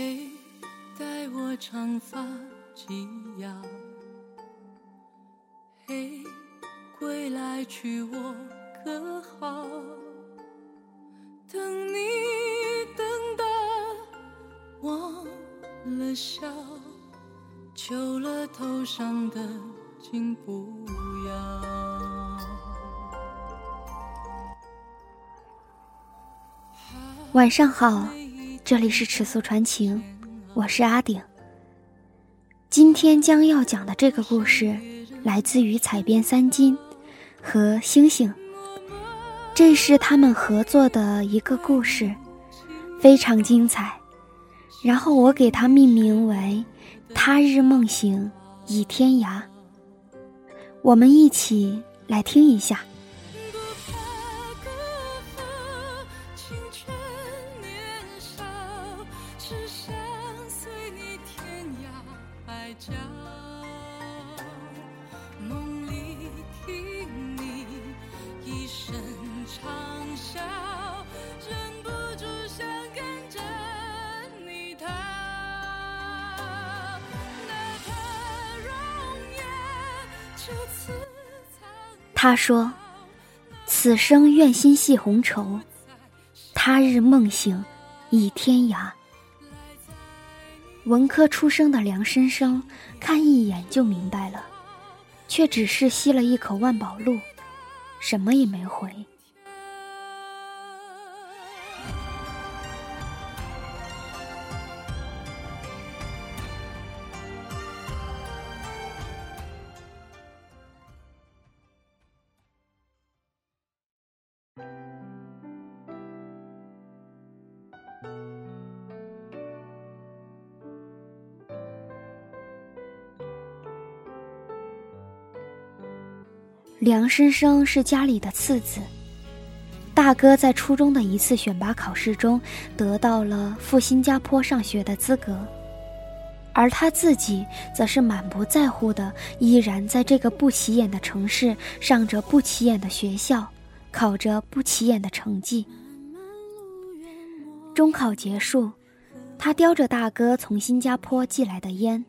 谁，待我长发及腰。嘿，归来娶我可好？等你等的忘了笑，求了头上的金不要。晚上好，这里是尺素传情，我是阿顶。今天将要讲的这个故事，来自于采编三金和星星。这是他们合作的一个故事，非常精彩。然后我给它命名为《他日梦醒倚天涯》。我们一起来听一下。他说：“此生愿心系红绸，他日梦醒倚天涯。”文科出生的梁生生看一眼就明白了，却只是吸了一口万宝路，什么也没回。梁生生是家里的次子。大哥在初中的一次选拔考试中得到了赴新加坡上学的资格，而他自己则是满不在乎的，依然在这个不起眼的城市上着不起眼的学校，考着不起眼的成绩。中考结束，他叼着大哥从新加坡寄来的烟，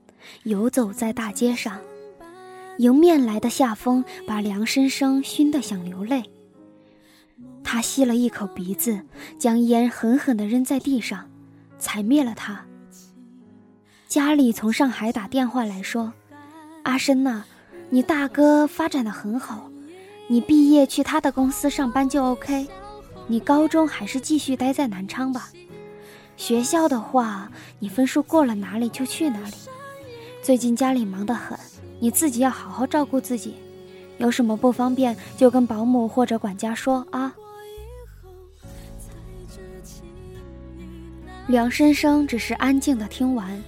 游走在大街上。迎面来的夏风把梁生生熏得想流泪。他吸了一口鼻子，将烟狠狠地扔在地上，踩灭了它。家里从上海打电话来说：“阿生呐，你大哥发展的很好，你毕业去他的公司上班就 OK。你高中还是继续待在南昌吧。学校的话，你分数过了哪里就去哪里。最近家里忙得很。”你自己要好好照顾自己，有什么不方便就跟保姆或者管家说啊。梁生生只是安静的听完，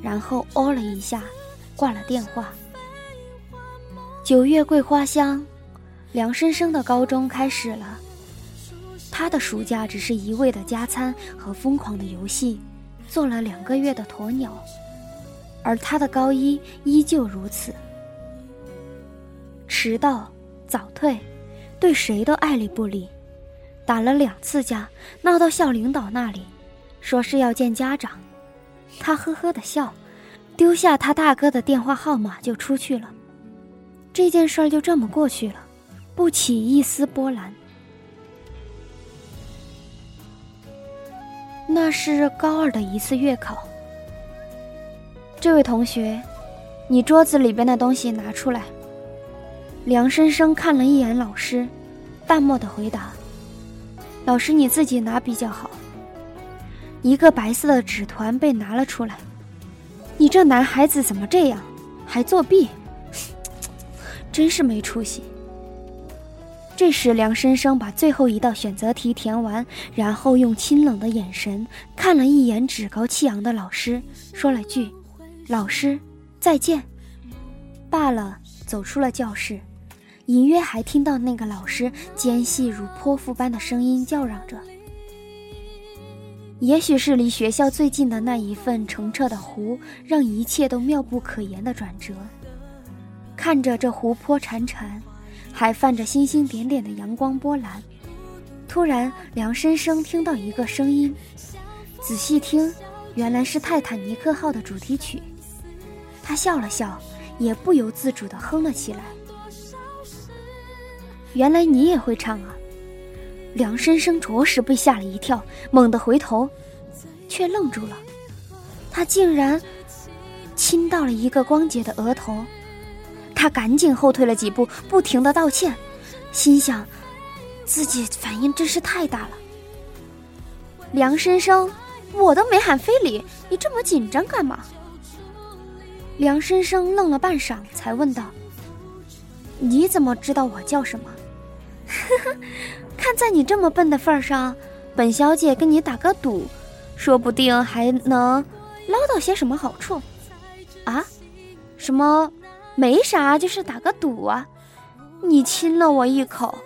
然后哦了一下，挂了电话。九月桂花香，梁生生的高中开始了。他的暑假只是一味的加餐和疯狂的游戏，做了两个月的鸵鸟。而他的高一依旧如此，迟到、早退，对谁都爱理不理，打了两次架，闹到校领导那里，说是要见家长。他呵呵的笑，丢下他大哥的电话号码就出去了。这件事儿就这么过去了，不起一丝波澜。那是高二的一次月考。这位同学，你桌子里边的东西拿出来。梁生生看了一眼老师，淡漠的回答：“老师你自己拿比较好。”一个白色的纸团被拿了出来。你这男孩子怎么这样，还作弊？真是没出息。这时，梁生生把最后一道选择题填完，然后用清冷的眼神看了一眼趾高气扬的老师，说了句。老师，再见。罢了，走出了教室，隐约还听到那个老师尖细如泼妇般的声音叫嚷着。也许是离学校最近的那一份澄澈的湖，让一切都妙不可言的转折。看着这湖泊潺潺，还泛着星星点点的阳光波澜，突然，梁生生听到一个声音，仔细听。原来是《泰坦尼克号》的主题曲。他笑了笑，也不由自主地哼了起来。原来你也会唱啊！梁生生着实被吓了一跳，猛地回头，却愣住了。他竟然亲到了一个光洁的额头，他赶紧后退了几步，不停的道歉，心想自己反应真是太大了。梁生生，我都没喊非礼，你这么紧张干嘛？梁生生愣了半晌，才问道：“你怎么知道我叫什么？”呵呵，看在你这么笨的份上，本小姐跟你打个赌，说不定还能捞到些什么好处。啊？什么？没啥，就是打个赌啊！你亲了我一口，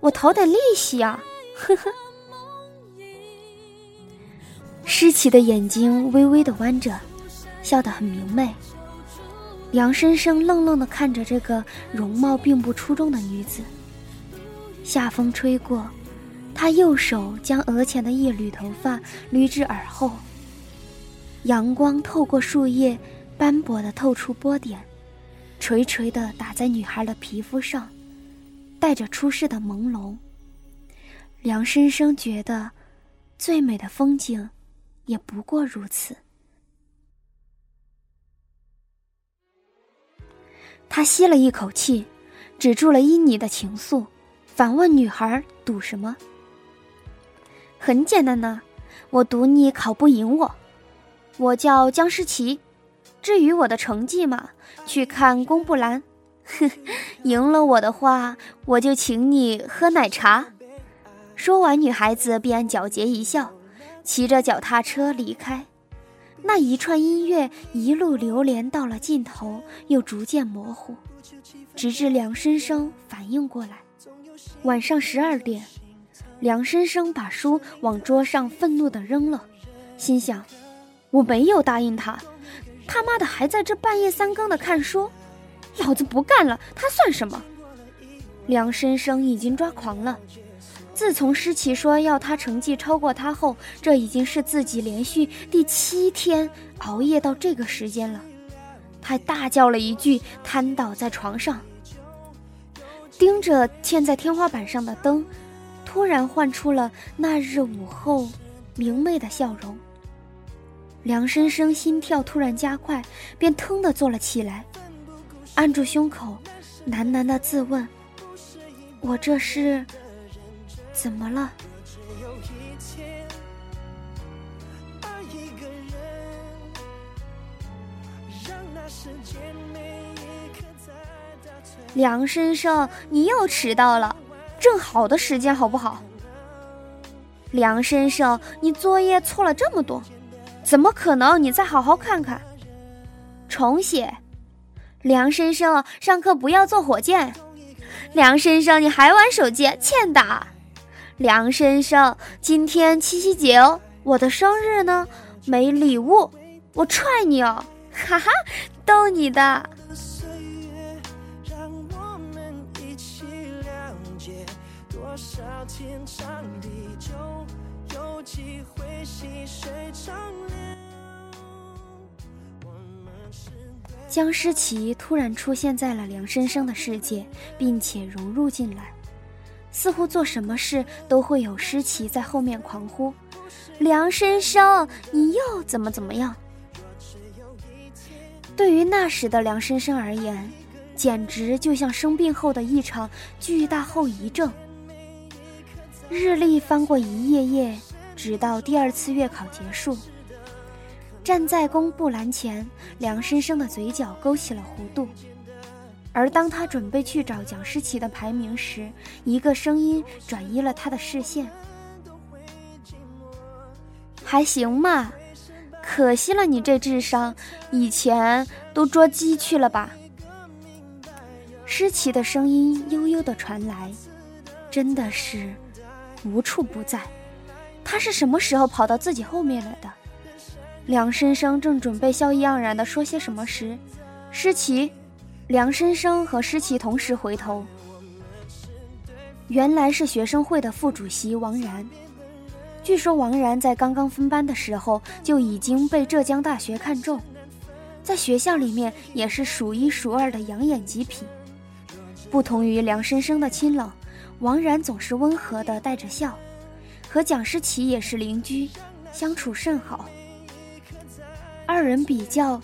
我讨点利息啊！呵呵。诗琪的眼睛微微的弯着，笑得很明媚。梁生生愣愣的看着这个容貌并不出众的女子。夏风吹过，他右手将额前的一缕头发捋至耳后。阳光透过树叶，斑驳的透出波点，垂垂的打在女孩的皮肤上，带着出世的朦胧。梁生生觉得，最美的风景，也不过如此。他吸了一口气，止住了依你的情愫，反问女孩：“赌什么？”很简单呢，我赌你考不赢我。我叫江诗琪，至于我的成绩嘛，去看公布栏。哼，赢了我的话，我就请你喝奶茶。说完，女孩子便皎洁一笑，骑着脚踏车离开。那一串音乐一路流连到了尽头，又逐渐模糊，直至梁生生反应过来。晚上十二点，梁生生把书往桌上愤怒地扔了，心想：我没有答应他，他妈的还在这半夜三更的看书，老子不干了，他算什么？梁生生已经抓狂了。自从诗琪说要他成绩超过他后，这已经是自己连续第七天熬夜到这个时间了。他大叫了一句，瘫倒在床上，盯着嵌在天花板上的灯，突然唤出了那日午后明媚的笑容。梁生生心跳突然加快，便腾地坐了起来，按住胸口，喃喃地自问：“我这是？”怎么了？梁先生，你又迟到了，正好的时间，好不好？梁先生，你作业错了这么多，怎么可能？你再好好看看，重写。梁先生，上课不要坐火箭。梁先生，你还玩手机，欠打。梁先生，今天七夕节哦，我的生日呢，没礼物，我踹你哦，哈哈，逗你的。江诗琪突然出现在了梁生生的世界，并且融入进来。似乎做什么事都会有诗琪在后面狂呼：“梁先生，你又怎么怎么样？”对于那时的梁先生而言，简直就像生病后的一场巨大后遗症。日历翻过一页页，直到第二次月考结束。站在公布栏前，梁先生的嘴角勾起了弧度。而当他准备去找蒋诗琪的排名时，一个声音转移了他的视线。还行嘛，可惜了你这智商，以前都捉鸡去了吧？诗琪的声音悠悠的传来，真的是无处不在。他是什么时候跑到自己后面来的？梁生生正准备笑意盎然的说些什么时，诗琪。梁生生和诗琪同时回头，原来是学生会的副主席王然。据说王然在刚刚分班的时候就已经被浙江大学看中，在学校里面也是数一数二的养眼极品。不同于梁生生的清冷，王然总是温和的带着笑，和蒋诗琪也是邻居，相处甚好。二人比较，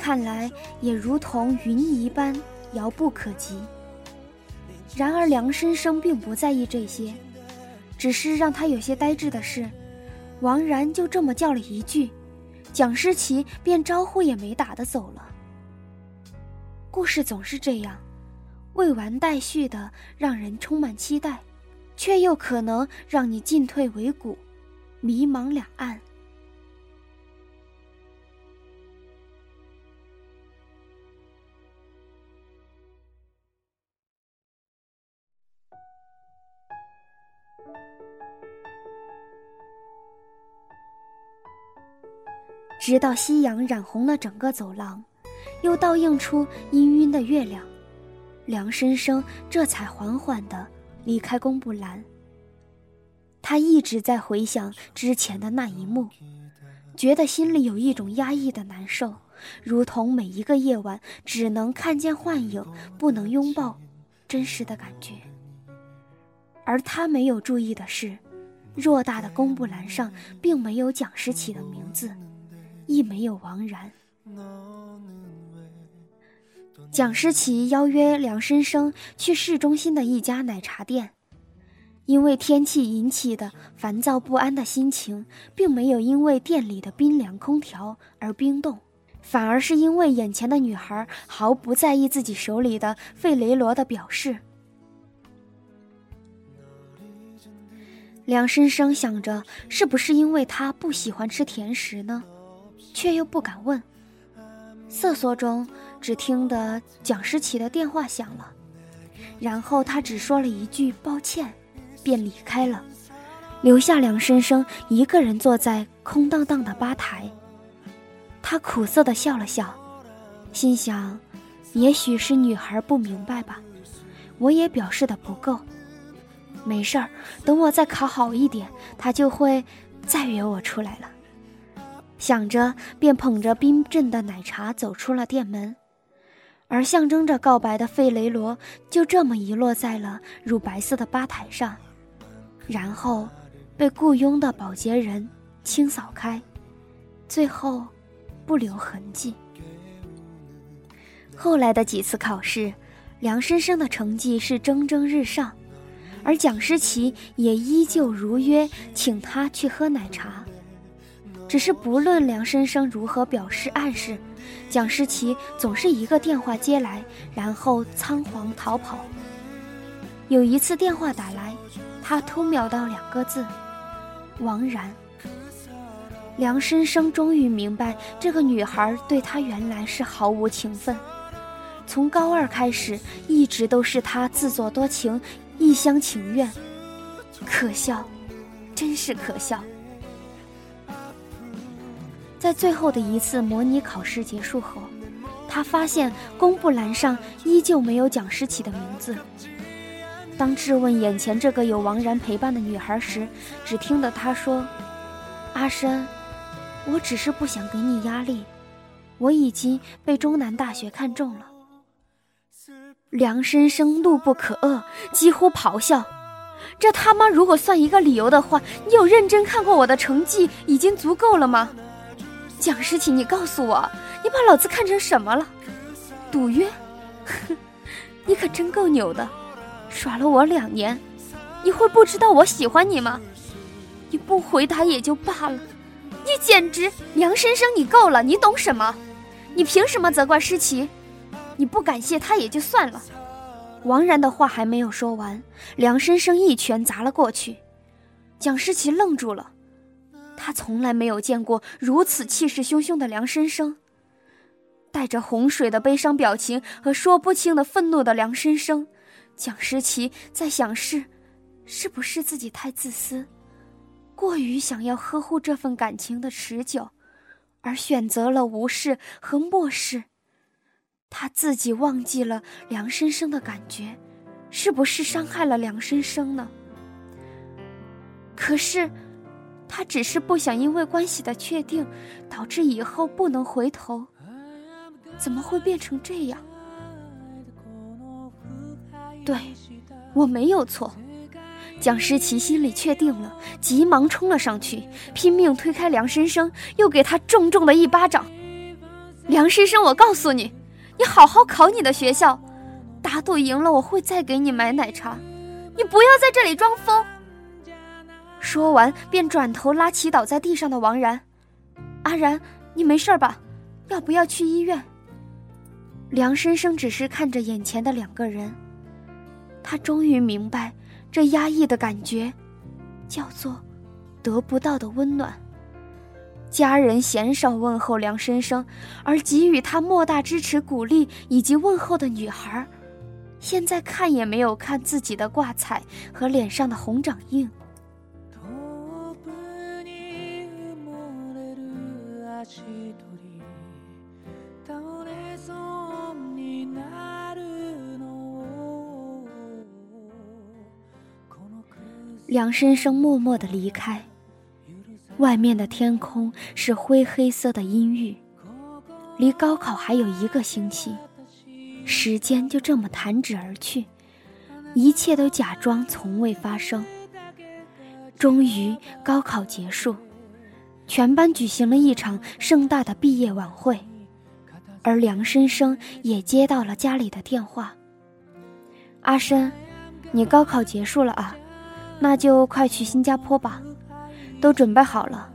看来也如同云一般遥不可及。然而梁生生并不在意这些。只是让他有些呆滞的是，王然就这么叫了一句，蒋诗琪便招呼也没打的走了。故事总是这样，未完待续的，让人充满期待，却又可能让你进退维谷，迷茫两岸。直到夕阳染红了整个走廊，又倒映出氤氲的月亮，梁生生这才缓缓地离开公布栏。他一直在回想之前的那一幕，觉得心里有一种压抑的难受，如同每一个夜晚只能看见幻影，不能拥抱真实的感觉。而他没有注意的是，偌大的公布栏上并没有蒋诗琪的名字。亦没有王然。蒋诗琪邀约梁生生去市中心的一家奶茶店，因为天气引起的烦躁不安的心情，并没有因为店里的冰凉空调而冰冻，反而是因为眼前的女孩毫不在意自己手里的费雷罗的表示。梁生生想着，是不是因为他不喜欢吃甜食呢？却又不敢问。瑟缩中，只听得蒋诗琪的电话响了，然后他只说了一句“抱歉”，便离开了，留下梁生生一个人坐在空荡荡的吧台。他苦涩地笑了笑，心想：也许是女孩不明白吧，我也表示的不够。没事儿，等我再考好一点，他就会再约我出来了。想着，便捧着冰镇的奶茶走出了店门，而象征着告白的费雷罗就这么遗落在了乳白色的吧台上，然后被雇佣的保洁人清扫开，最后不留痕迹。后来的几次考试，梁生生的成绩是蒸蒸日上，而蒋诗琪也依旧如约请他去喝奶茶。只是不论梁生生如何表示暗示，蒋诗琪总是一个电话接来，然后仓皇逃跑。有一次电话打来，他偷瞄到两个字：王然。梁生生终于明白，这个女孩对他原来是毫无情分，从高二开始，一直都是他自作多情，一厢情愿。可笑，真是可笑。在最后的一次模拟考试结束后，他发现公布栏上依旧没有讲师起的名字。当质问眼前这个有王然陪伴的女孩时，只听得他说：“阿深，我只是不想给你压力，我已经被中南大学看中了。”梁生生怒不可遏，几乎咆哮：“这他妈如果算一个理由的话，你有认真看过我的成绩已经足够了吗？”蒋诗琪，你告诉我，你把老子看成什么了？赌约？哼，你可真够牛的，耍了我两年，你会不知道我喜欢你吗？你不回答也就罢了，你简直梁生生，你够了，你懂什么？你凭什么责怪诗琪？你不感谢他也就算了。王然的话还没有说完，梁生生一拳砸了过去，蒋诗琪愣住了。他从来没有见过如此气势汹汹的梁生生，带着洪水的悲伤表情和说不清的愤怒的梁生生。蒋诗琪在想是，是不是自己太自私，过于想要呵护这份感情的持久，而选择了无视和漠视。他自己忘记了梁生生的感觉，是不是伤害了梁生生呢？可是。他只是不想因为关系的确定，导致以后不能回头。怎么会变成这样？对，我没有错。蒋诗琪心里确定了，急忙冲了上去，拼命推开梁深生，又给他重重的一巴掌。梁深生，我告诉你，你好好考你的学校，打赌赢了我会再给你买奶茶，你不要在这里装疯。说完，便转头拉起倒在地上的王然：“阿然，你没事吧？要不要去医院？”梁生生只是看着眼前的两个人，他终于明白，这压抑的感觉，叫做得不到的温暖。家人鲜少问候梁生生，而给予他莫大支持、鼓励以及问候的女孩，现在看也没有看自己的挂彩和脸上的红掌印。梁深生默默的离开，外面的天空是灰黑色的阴郁。离高考还有一个星期，时间就这么弹指而去，一切都假装从未发生。终于，高考结束，全班举行了一场盛大的毕业晚会，而梁深生也接到了家里的电话：“阿深，你高考结束了啊？”那就快去新加坡吧，都准备好了。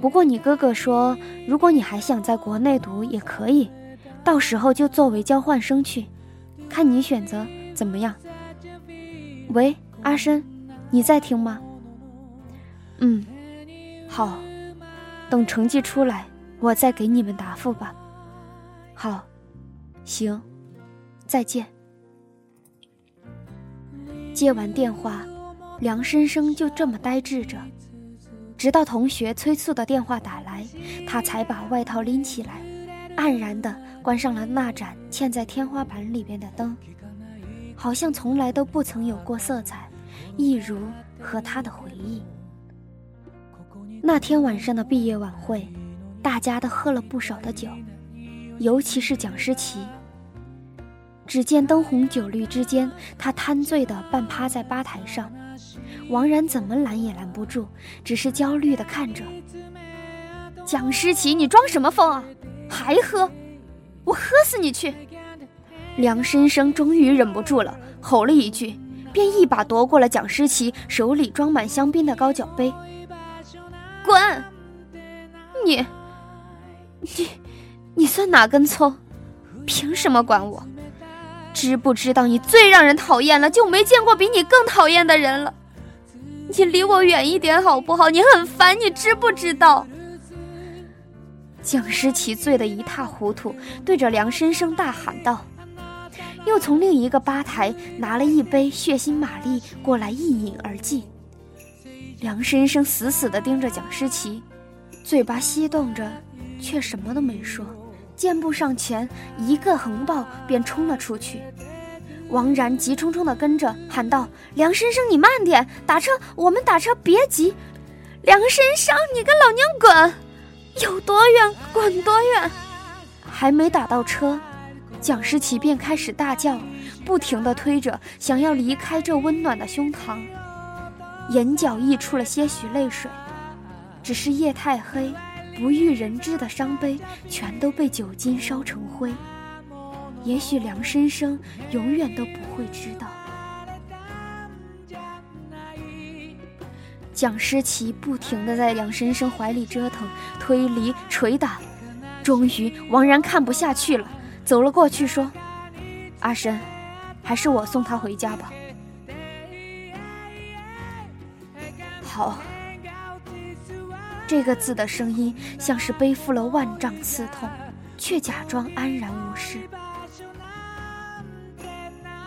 不过你哥哥说，如果你还想在国内读也可以，到时候就作为交换生去，看你选择怎么样。喂，阿深，你在听吗？嗯，好，等成绩出来，我再给你们答复吧。好，行，再见。接完电话。梁生生就这么呆滞着，直到同学催促的电话打来，他才把外套拎起来，黯然地关上了那盏嵌在天花板里边的灯，好像从来都不曾有过色彩，一如和他的回忆。那天晚上的毕业晚会，大家都喝了不少的酒，尤其是蒋诗琪。只见灯红酒绿之间，他贪醉的半趴在吧台上。王然怎么拦也拦不住，只是焦虑地看着蒋诗琪，你装什么疯啊？还喝？我喝死你去！梁深生终于忍不住了，吼了一句，便一把夺过了蒋诗琪手里装满香槟的高脚杯。滚！你，你，你算哪根葱？凭什么管我？知不知道你最让人讨厌了，就没见过比你更讨厌的人了。你离我远一点好不好？你很烦，你知不知道？蒋诗琪醉得一塌糊涂，对着梁生生大喊道，又从另一个吧台拿了一杯血腥玛丽过来一饮而尽。梁生生死死地盯着蒋诗琪，嘴巴翕动着，却什么都没说，箭步上前，一个横抱便冲了出去。王然急冲冲地跟着喊道：“梁先生，你慢点，打车，我们打车，别急。”梁先生，你个老娘滚！有多远滚多远！还没打到车，蒋诗琪便开始大叫，不停地推着，想要离开这温暖的胸膛，眼角溢出了些许泪水。只是夜太黑，不欲人知的伤悲，全都被酒精烧成灰。也许梁生生永远都不会知道。蒋诗琪不停地在梁生生怀里折腾、推离、捶打，终于王然看不下去了，走了过去说：“阿深，还是我送他回家吧。”好，这个字的声音像是背负了万丈刺痛，却假装安然无事。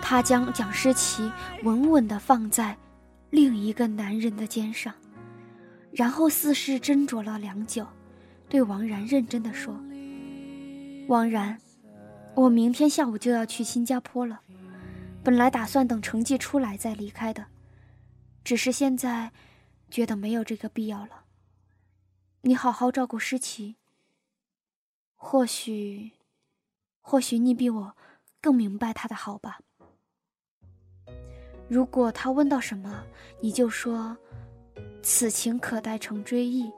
他将蒋诗琪稳稳地放在另一个男人的肩上，然后似是斟酌了良久，对王然认真地说：“王然，我明天下午就要去新加坡了，本来打算等成绩出来再离开的，只是现在觉得没有这个必要了。”你好好照顾诗琪。或许，或许你比我更明白他的好吧。如果他问到什么，你就说：“此情可待成追忆，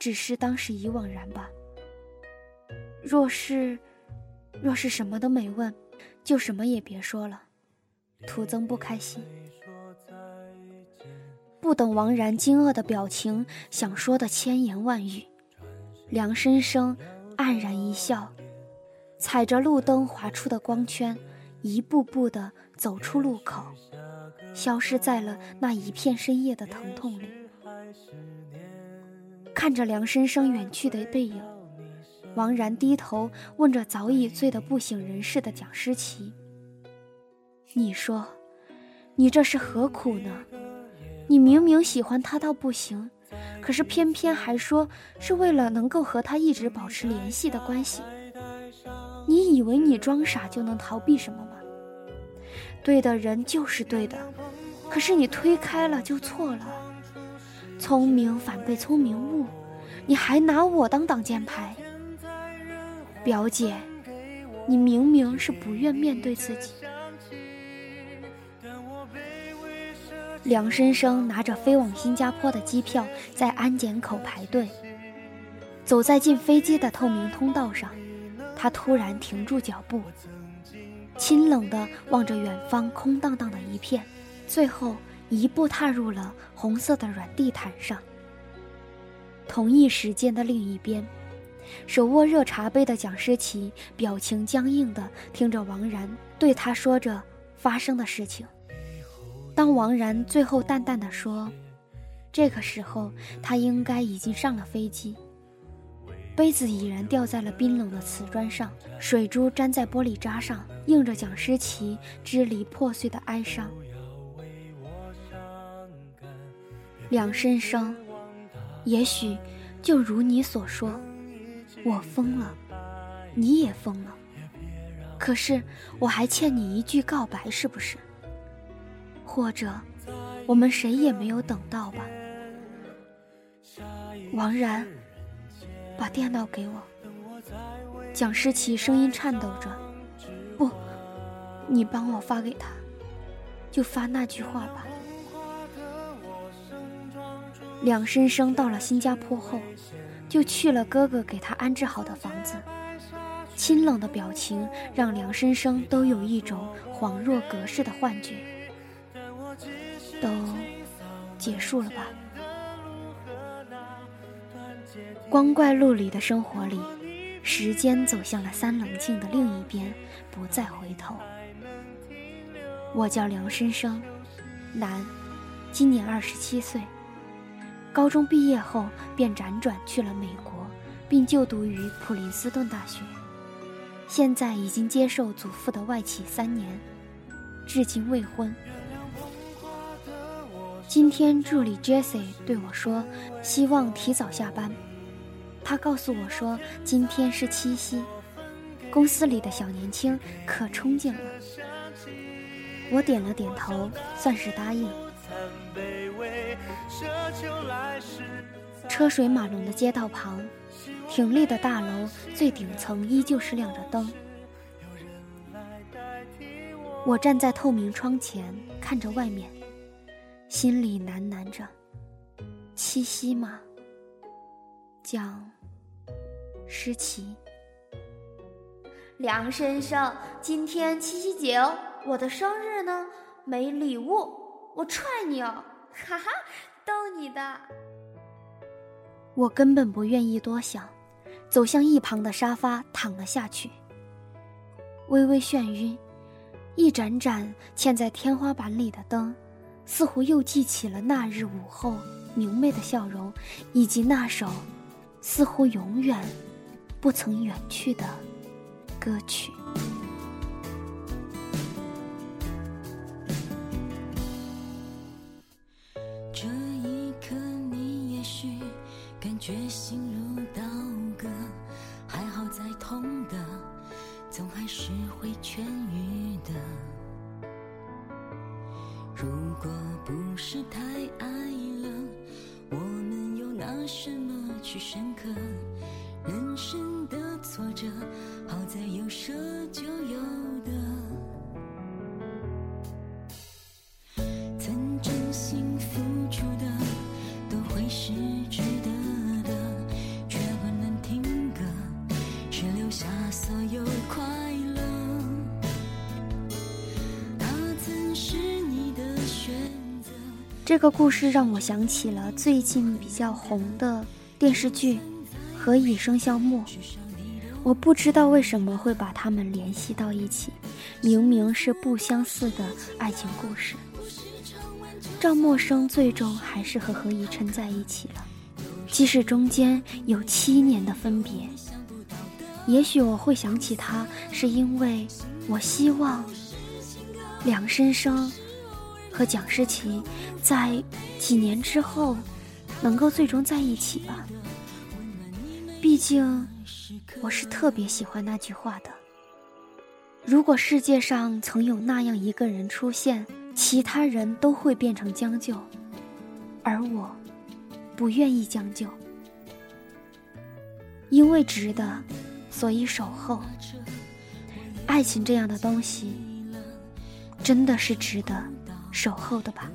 只是当时已惘然吧。”若是，若是什么都没问，就什么也别说了，徒增不开心。不等王然惊愕的表情，想说的千言万语，梁深生黯然一笑，踩着路灯划出的光圈，一步步的走出路口，消失在了那一片深夜的疼痛里。看着梁深生远去的背影，王然低头问着早已醉得不省人事的蒋诗琪：“你说，你这是何苦呢？”你明明喜欢他到不行，可是偏偏还说是为了能够和他一直保持联系的关系。你以为你装傻就能逃避什么吗？对的人就是对的，可是你推开了就错了。聪明反被聪明误，你还拿我当挡箭牌。表姐，你明明是不愿面对自己。梁生生拿着飞往新加坡的机票，在安检口排队。走在进飞机的透明通道上，他突然停住脚步，清冷地望着远方空荡荡的一片，最后一步踏入了红色的软地毯上。同一时间的另一边，手握热茶杯的蒋诗琪表情僵硬地听着王然对他说着发生的事情。当王然最后淡淡的说：“这个时候，他应该已经上了飞机。”杯子已然掉在了冰冷的瓷砖上，水珠粘在玻璃渣上，映着蒋诗琪支离破碎的哀伤。梁深生，也许就如你所说，我疯了，你也疯了。可是我还欠你一句告白，是不是？或者，我们谁也没有等到吧。王然，把电脑给我。蒋诗琪声音颤抖着：“不，你帮我发给他，就发那句话吧。”梁深生到了新加坡后，就去了哥哥给他安置好的房子。清冷的表情让梁深生都有一种恍若隔世的幻觉。都结束了吧？光怪陆离的生活里，时间走向了三棱镜的另一边，不再回头。我叫梁深生，男，今年二十七岁。高中毕业后便辗转去了美国，并就读于普林斯顿大学。现在已经接受祖父的外企三年，至今未婚。今天助理 Jessie 对我说，希望提早下班。他告诉我说，今天是七夕，公司里的小年轻可憧憬了。我点了点头，算是答应。车水马龙的街道旁，挺立的大楼最顶层依旧是亮着灯。我站在透明窗前，看着外面。心里喃喃着：“七夕嘛？讲诗琪。梁先生，今天七夕节哦，我的生日呢，没礼物，我踹你哦！哈哈，逗你的。”我根本不愿意多想，走向一旁的沙发躺了下去，微微眩晕，一盏盏嵌在天花板里的灯。似乎又记起了那日午后明媚的笑容，以及那首似乎永远不曾远去的歌曲。这个故事让我想起了最近比较红的电视剧。何以笙箫默，我不知道为什么会把他们联系到一起，明明是不相似的爱情故事。赵默笙最终还是和何以琛在一起了，即使中间有七年的分别。也许我会想起他，是因为我希望梁生生和蒋诗琪在几年之后能够最终在一起吧。毕竟，我是特别喜欢那句话的。如果世界上曾有那样一个人出现，其他人都会变成将就，而我，不愿意将就，因为值得，所以守候。爱情这样的东西，真的是值得守候的吧。